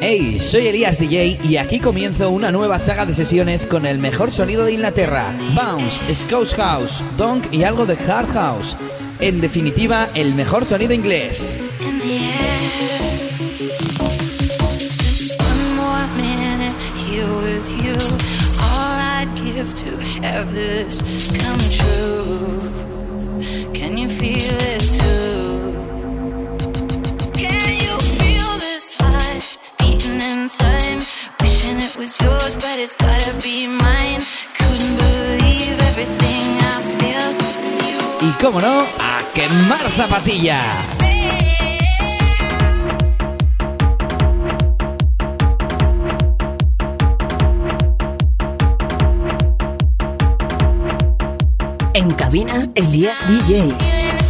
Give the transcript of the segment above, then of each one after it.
Hey, soy Elías DJ y aquí comienzo una nueva saga de sesiones con el mejor sonido de Inglaterra: Bounce, Scouse House, Donk y algo de Hard House. En definitiva, el mejor sonido inglés. have this come true? Can you feel it too? Can you feel this high, beating in time? Wishing it was yours, but it's gotta be mine. Couldn't believe everything I feel. Y cómo no, a quemar zapatillas. Cabina, Elías DJ.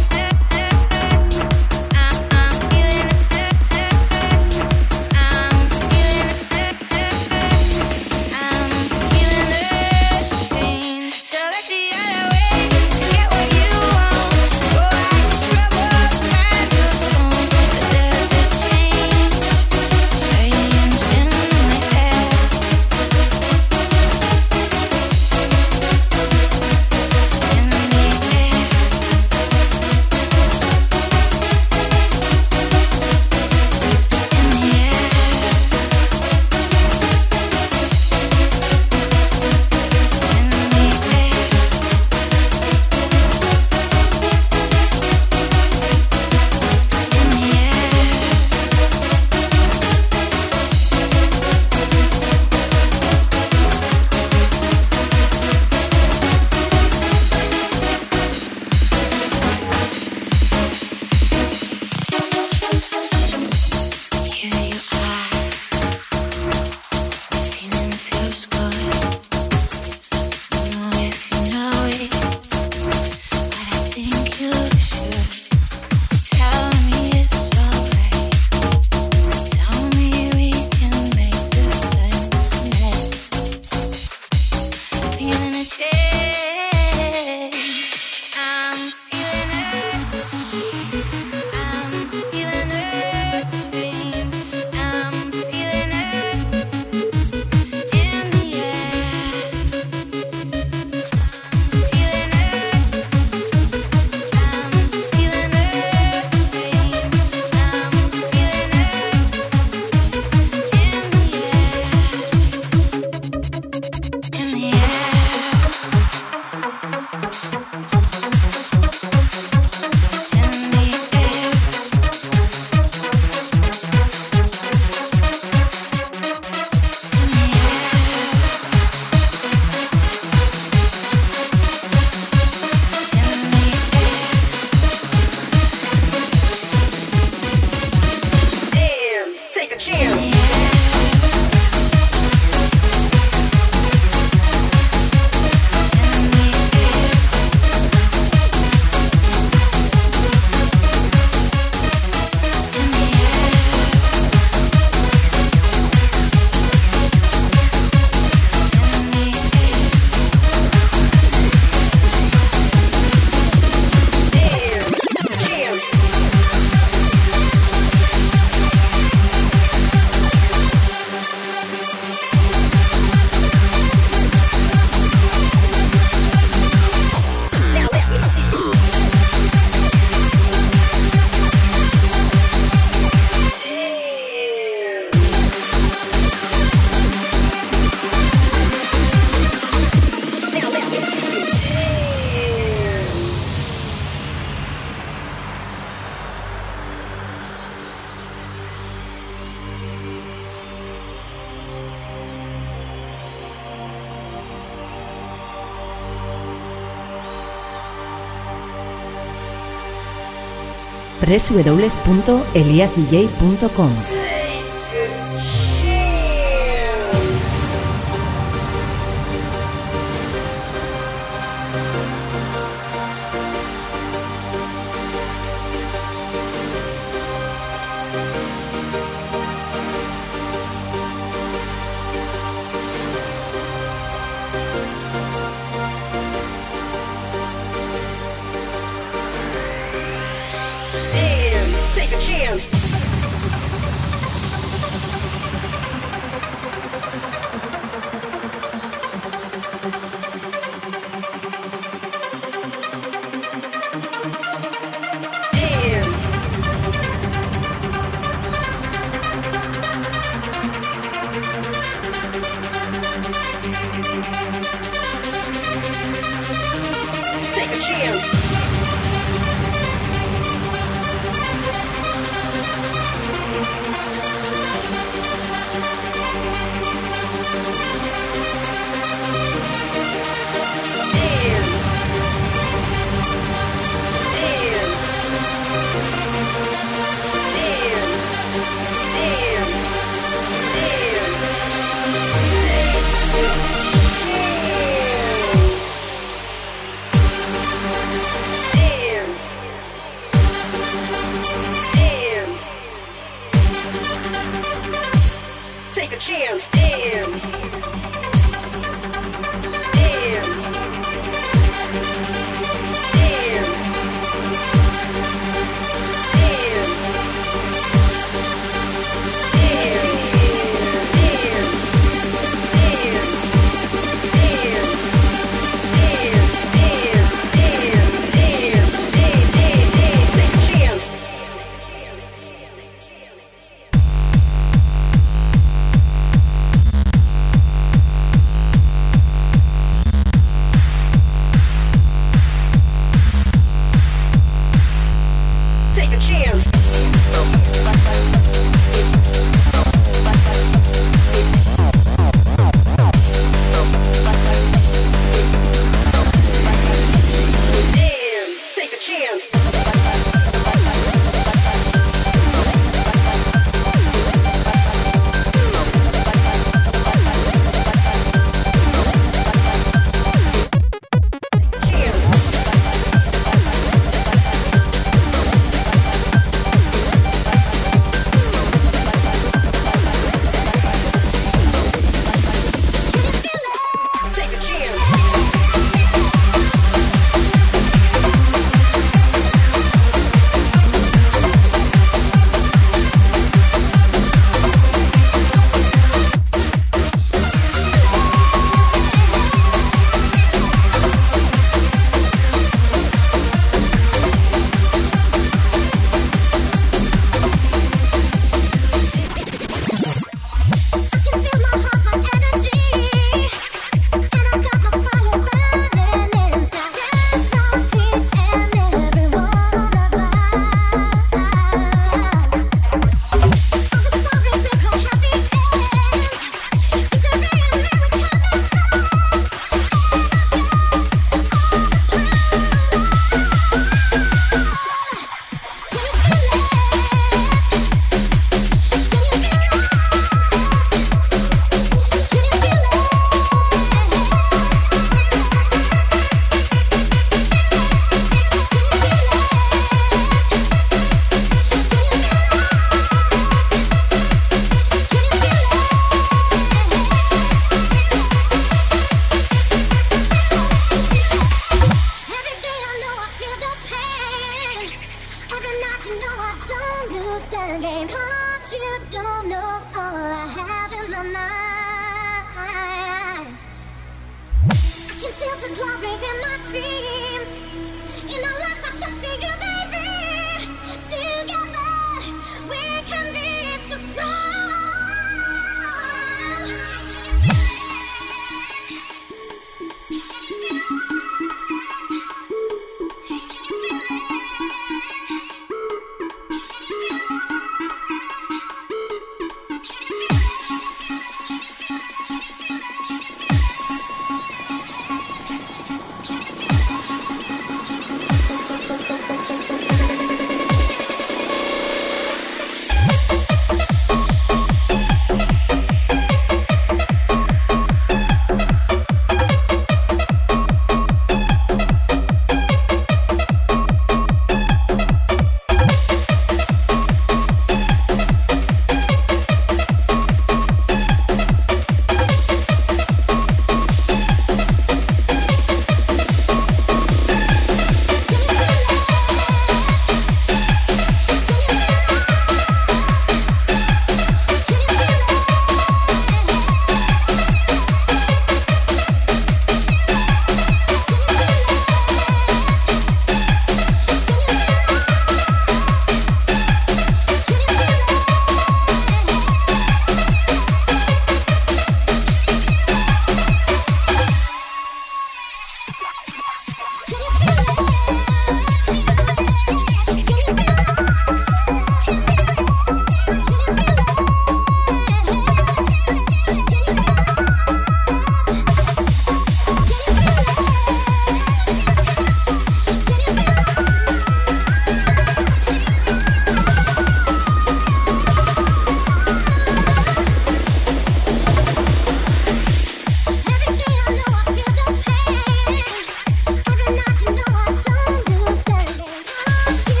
www.eliasdj.com.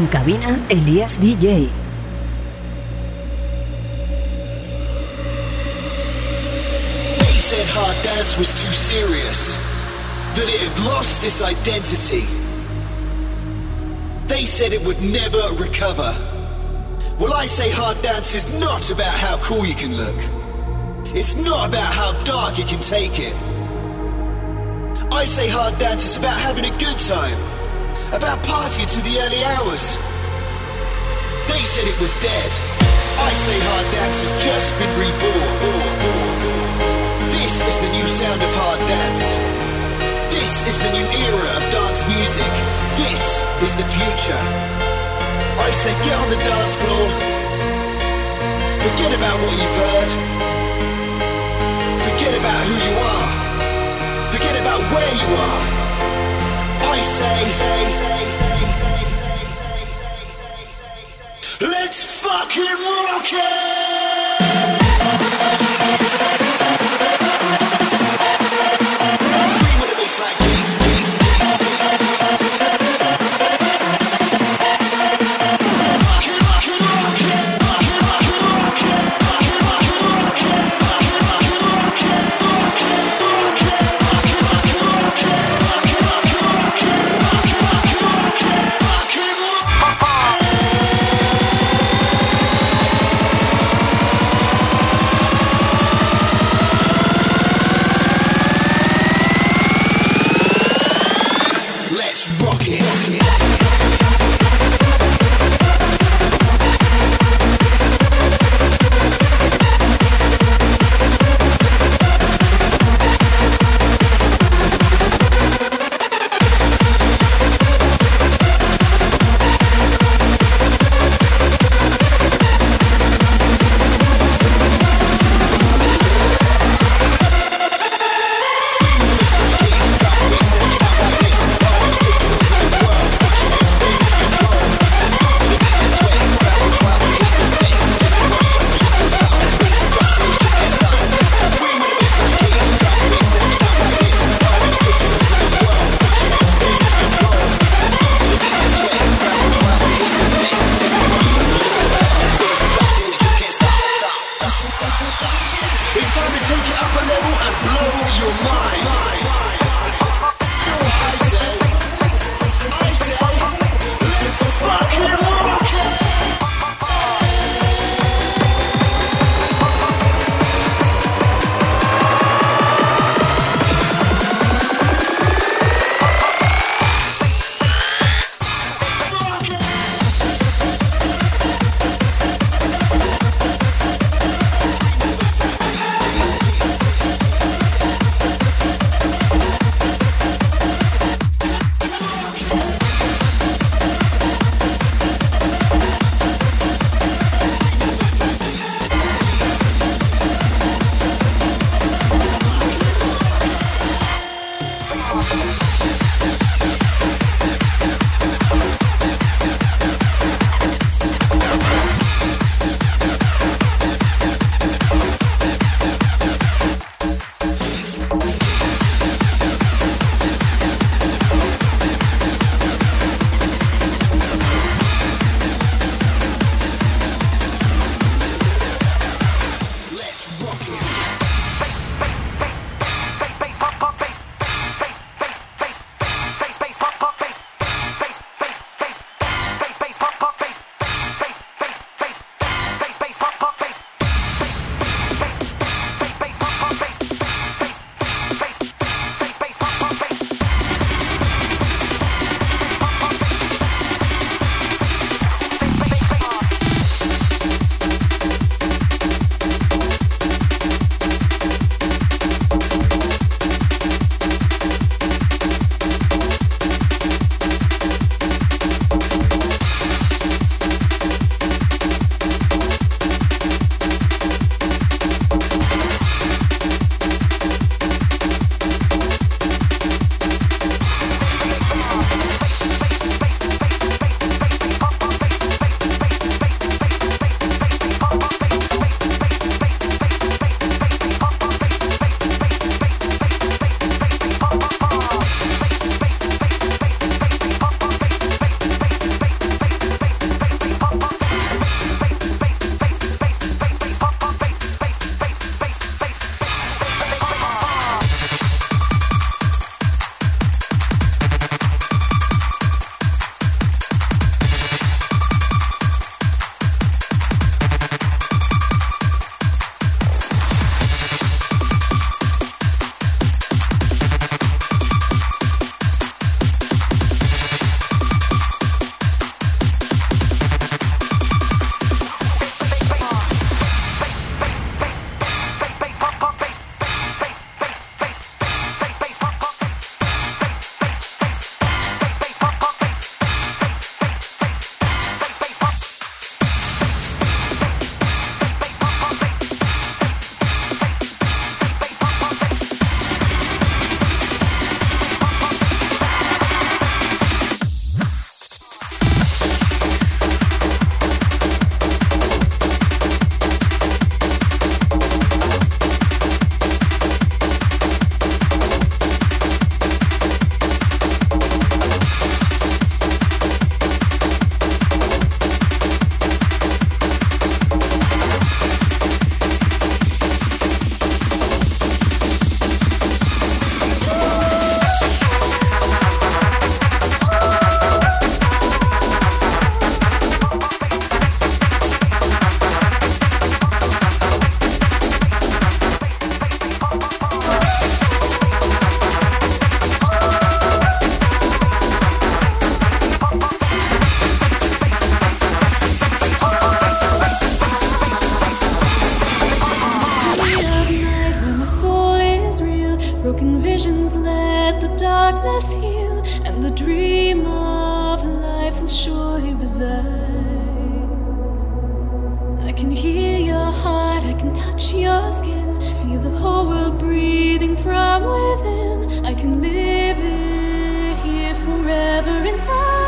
En cabina, Elías DJ. They said hard dance was too serious, that it had lost its identity. They said it would never recover. Well, I say hard dance is not about how cool you can look. It's not about how dark you can take it. I say hard dance is about having a good time about partying to the early hours. They said it was dead. I say hard dance has just been reborn. This is the new sound of hard dance. This is the new era of dance music. This is the future. I say get on the dance floor. Forget about what you've heard. Forget about who you are. Forget about where you are. Let's fucking rock it! Broken visions let the darkness heal, and the dream of life will surely reside. I can hear your heart, I can touch your skin, feel the whole world breathing from within. I can live it here forever inside.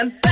And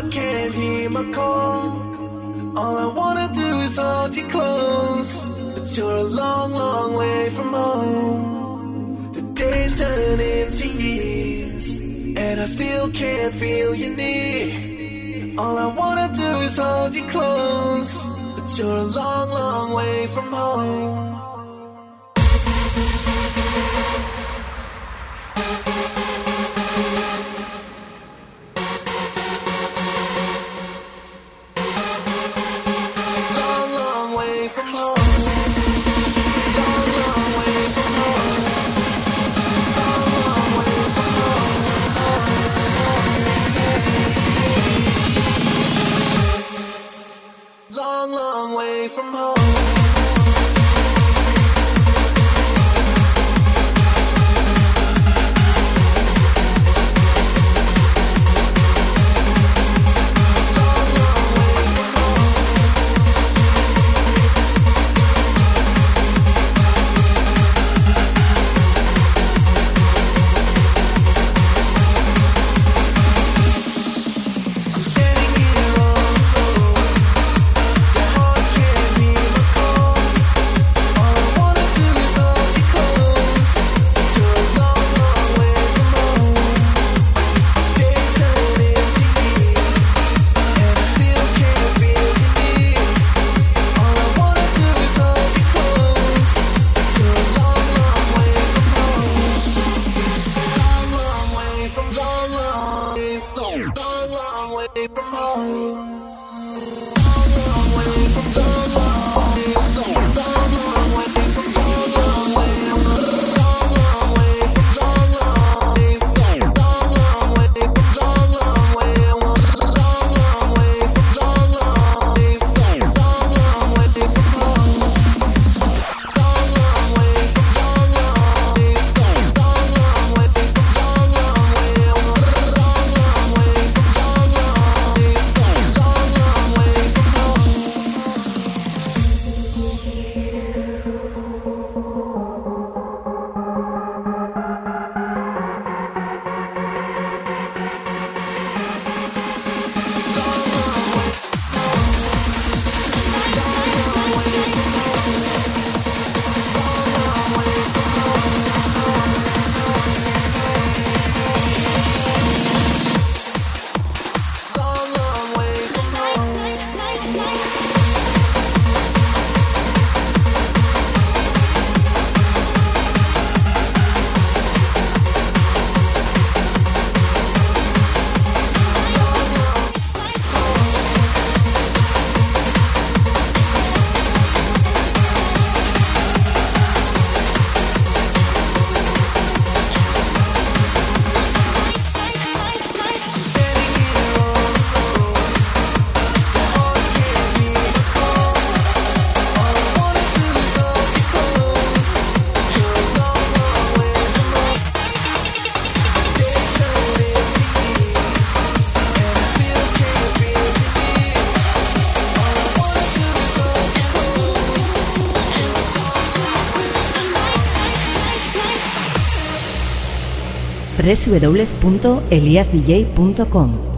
heart can't hear my call. All I wanna do is hold you close, but you're a long, long way from home. The days turn into years, and I still can't feel you need. All I wanna do is hold you close, but you're a long, long way from home. www.eliasdj.com.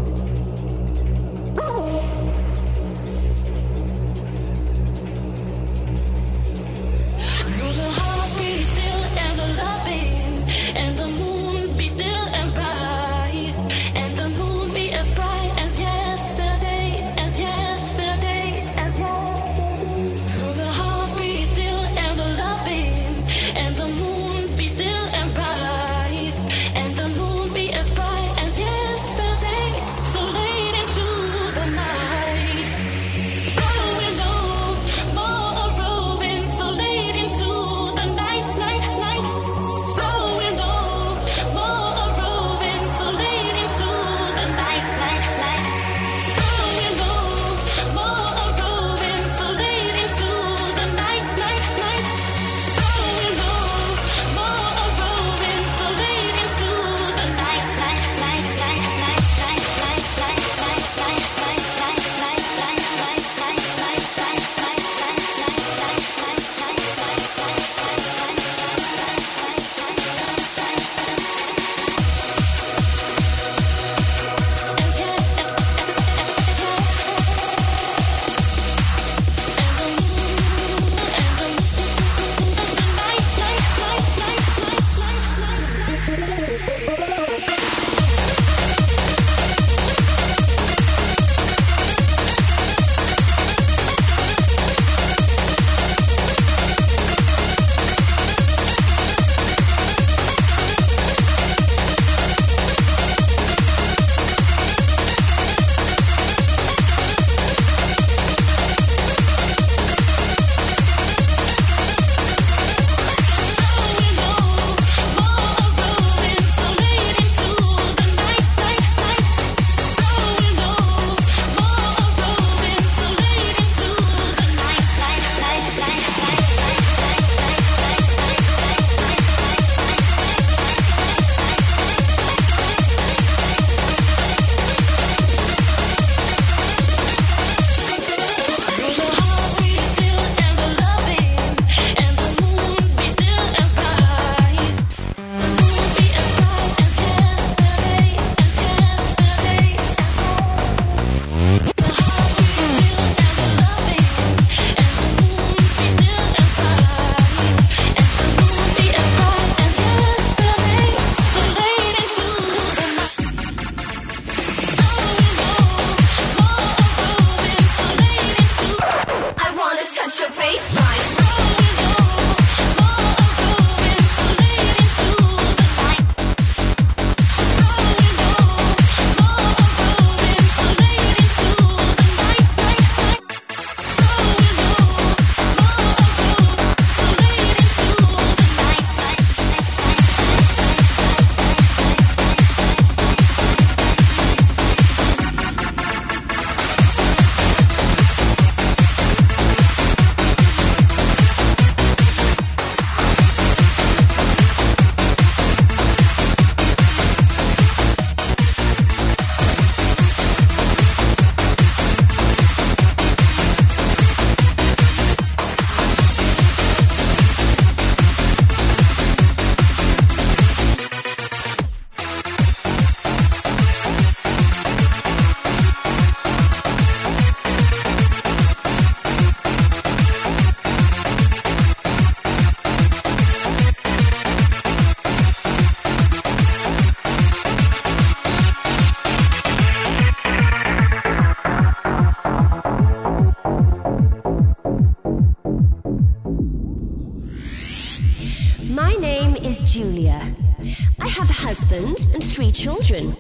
husband and three children.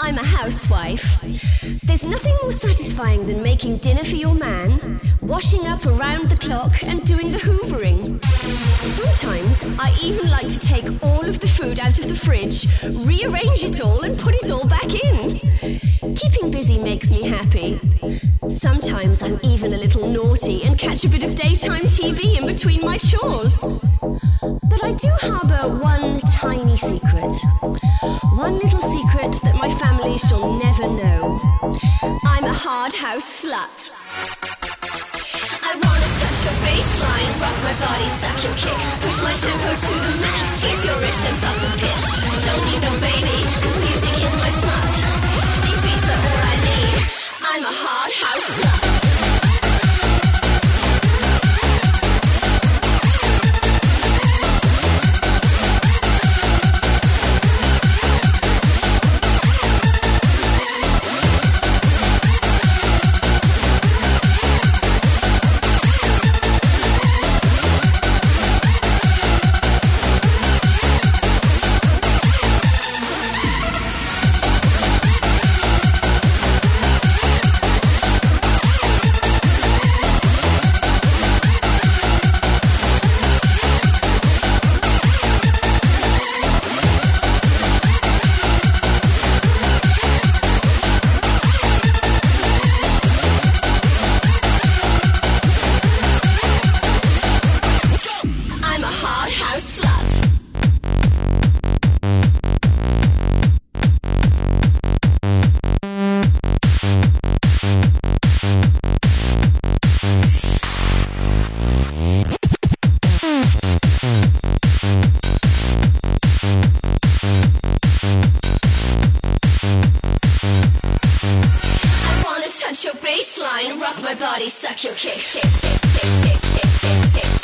I'm a housewife. There's nothing more satisfying than making dinner for your man, washing up around the clock, and doing the hoovering. Sometimes I even like to take all of the food out of the fridge, rearrange it all, and put it all back in. Keeping busy makes me happy. Sometimes I'm even a little naughty and catch a bit of daytime TV in between my chores. But I do harbour one tiny secret. One little secret that my family shall never know. I'm a hard house slut. I wanna touch your baseline, rock my body, suck your kick, push my tempo to the max, tease your wrist and fuck the pitch. Don't need no baby, cause music is my smut. I'm a hard house touch your baseline, rock my body, suck your kick. Don't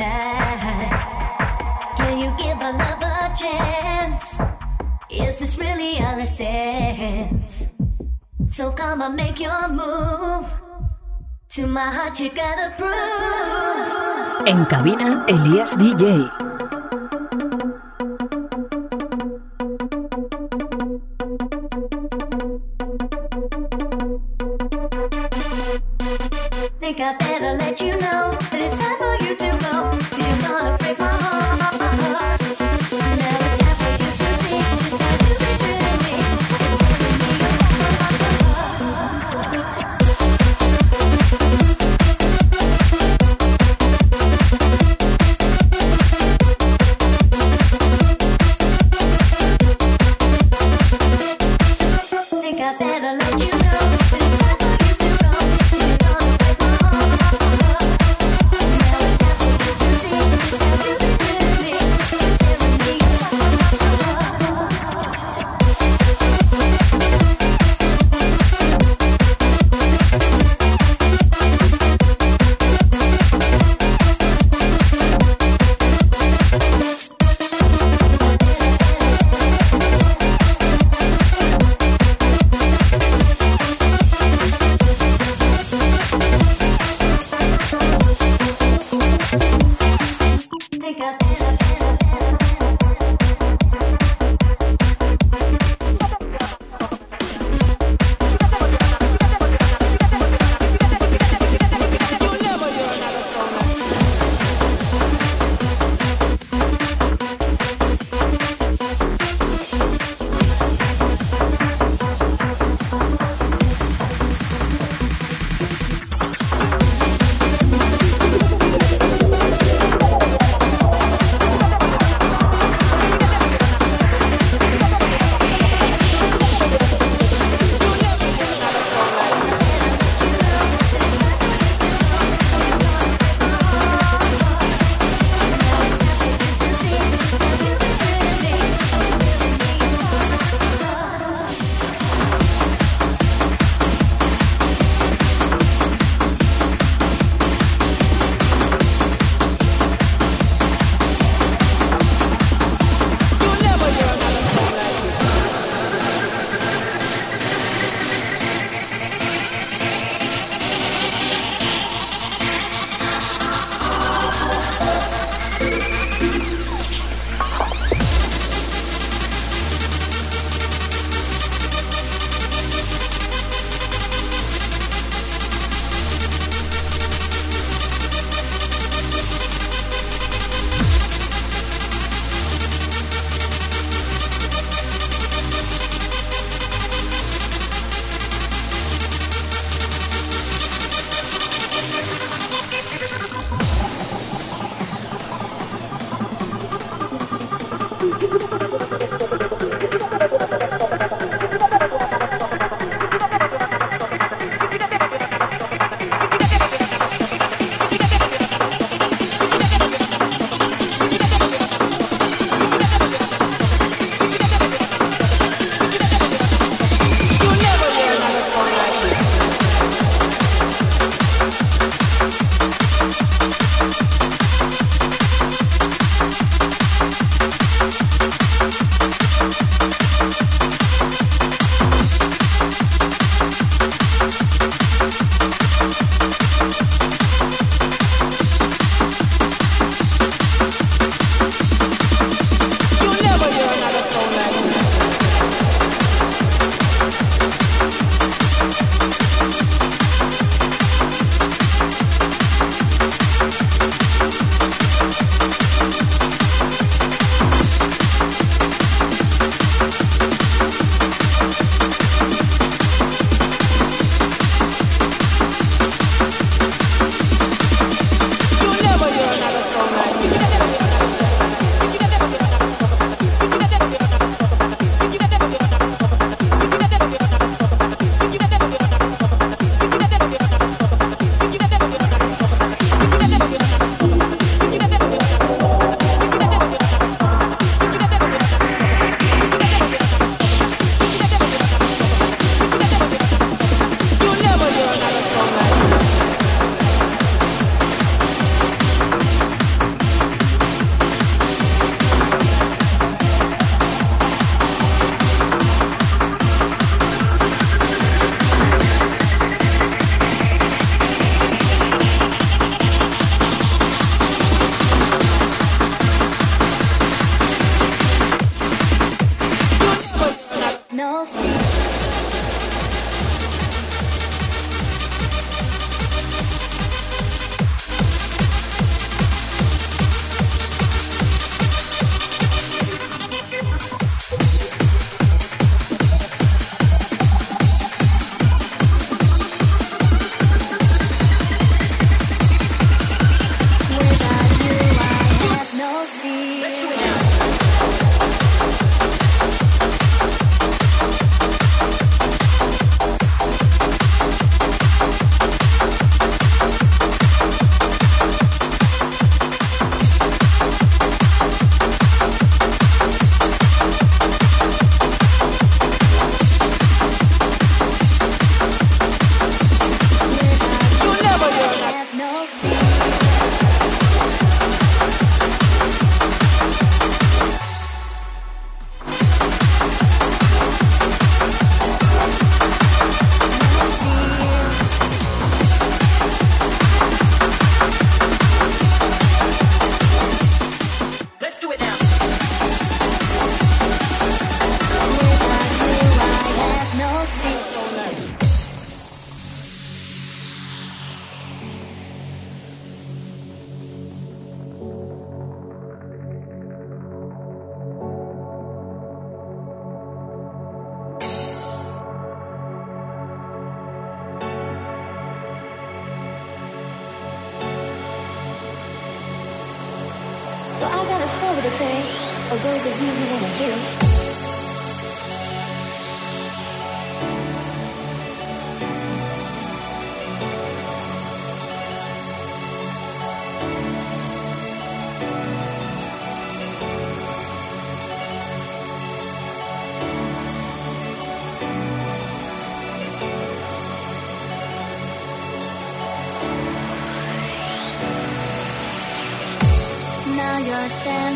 tonight. Can you give our love a chance? Is this really our stance? So come and make your move. To my heart, you gotta prove. En cabina, Elías DJ. Think I better let you know.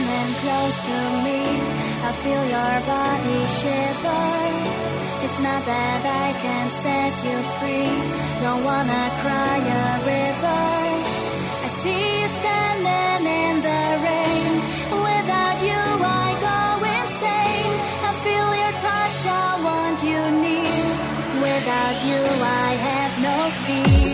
You're close to me. I feel your body shiver. It's not that I can set you free. Don't wanna cry a river. I see you standing in the rain. Without you, I go insane. I feel your touch, I want you near. Without you, I have no fear.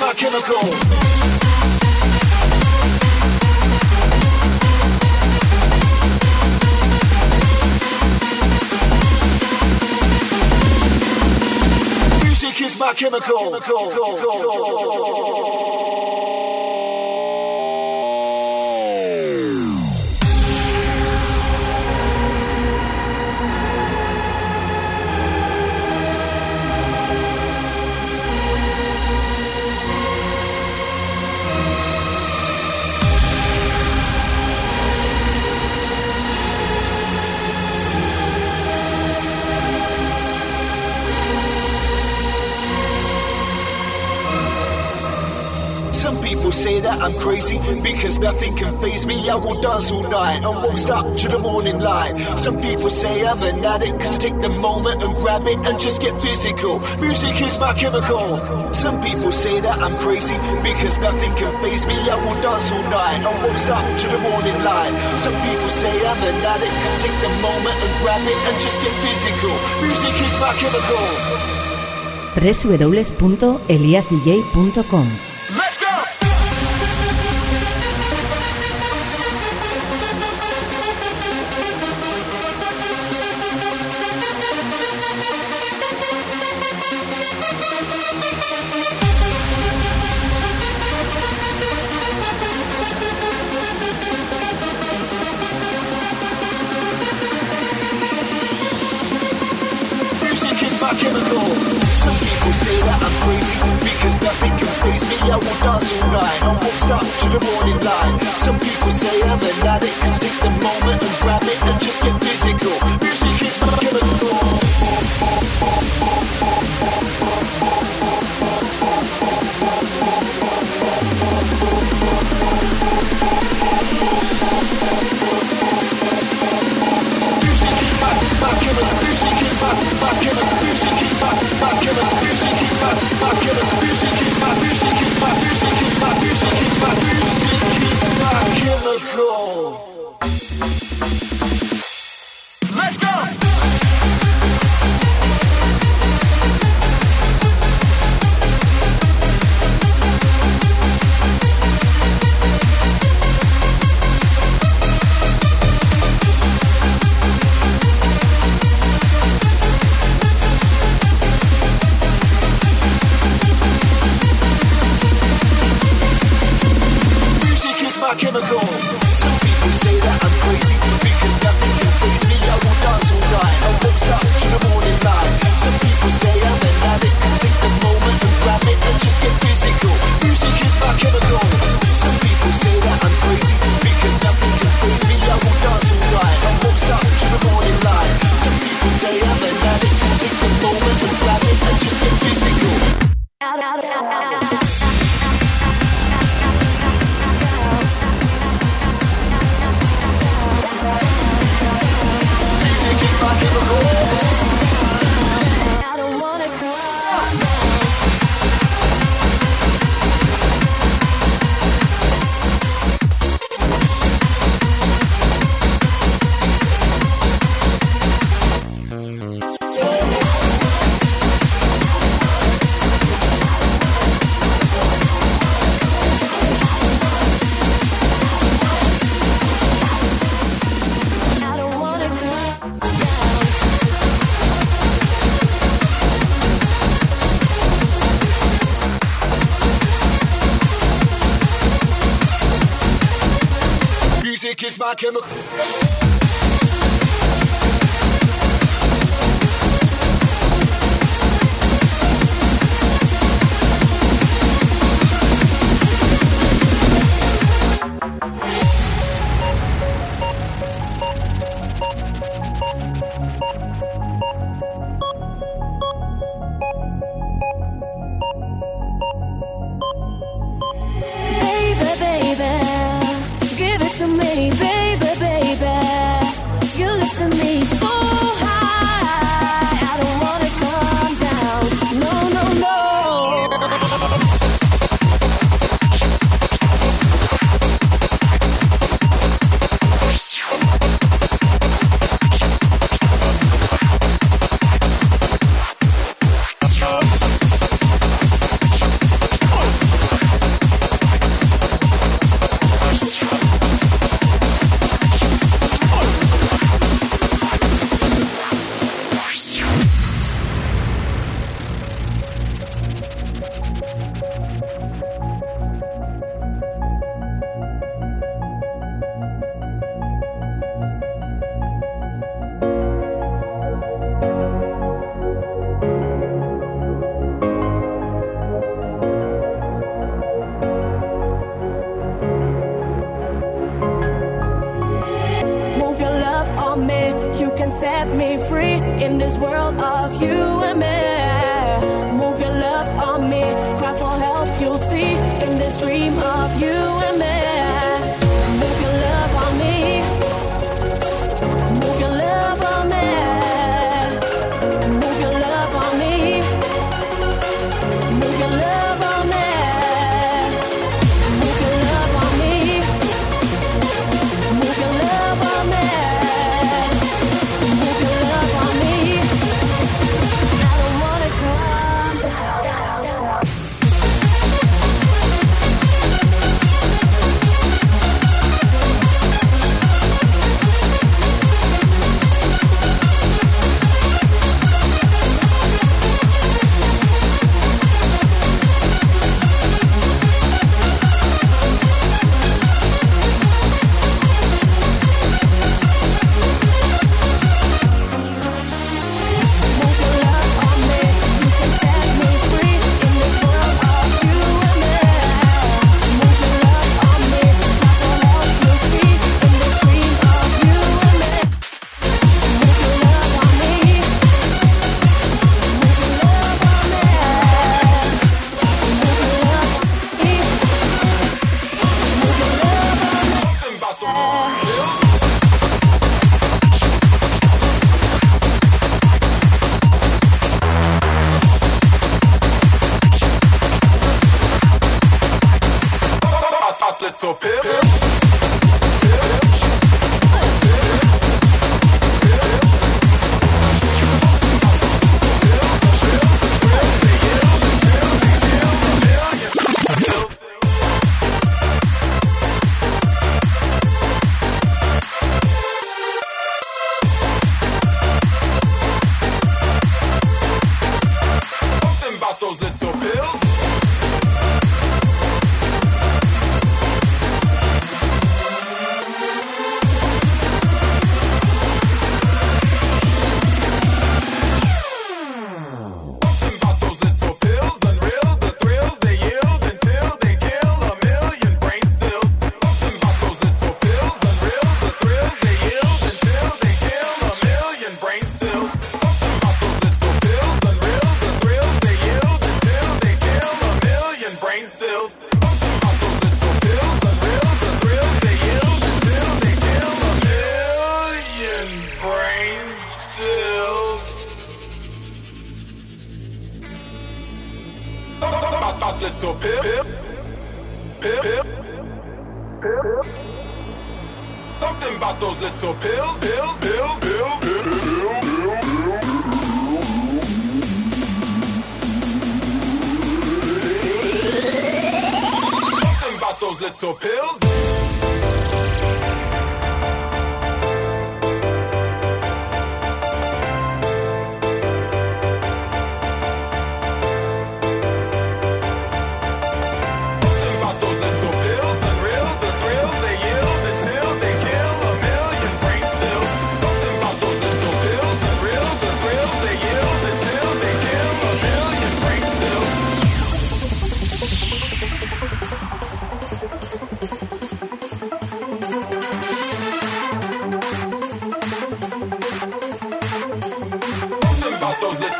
Music is my chemical. Music is my chemical. Say that I'm crazy because nothing can faze me. I will dance all night and won't stop to the morning light. Some people say I'm an addict cause I take the moment and grab it and just get physical. Music is my chemical. Some people say that I'm crazy because nothing can faze me. I will dance all night and won't stop to the morning light. Some people say I'm an addict cause I take the moment and grab it and just get physical. Music is my chemical. www.eliasdj.com Stop to the morning light. Some people say I'm an addict, cause take the moment and grab it and just get physical. Music is my aquilo.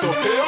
About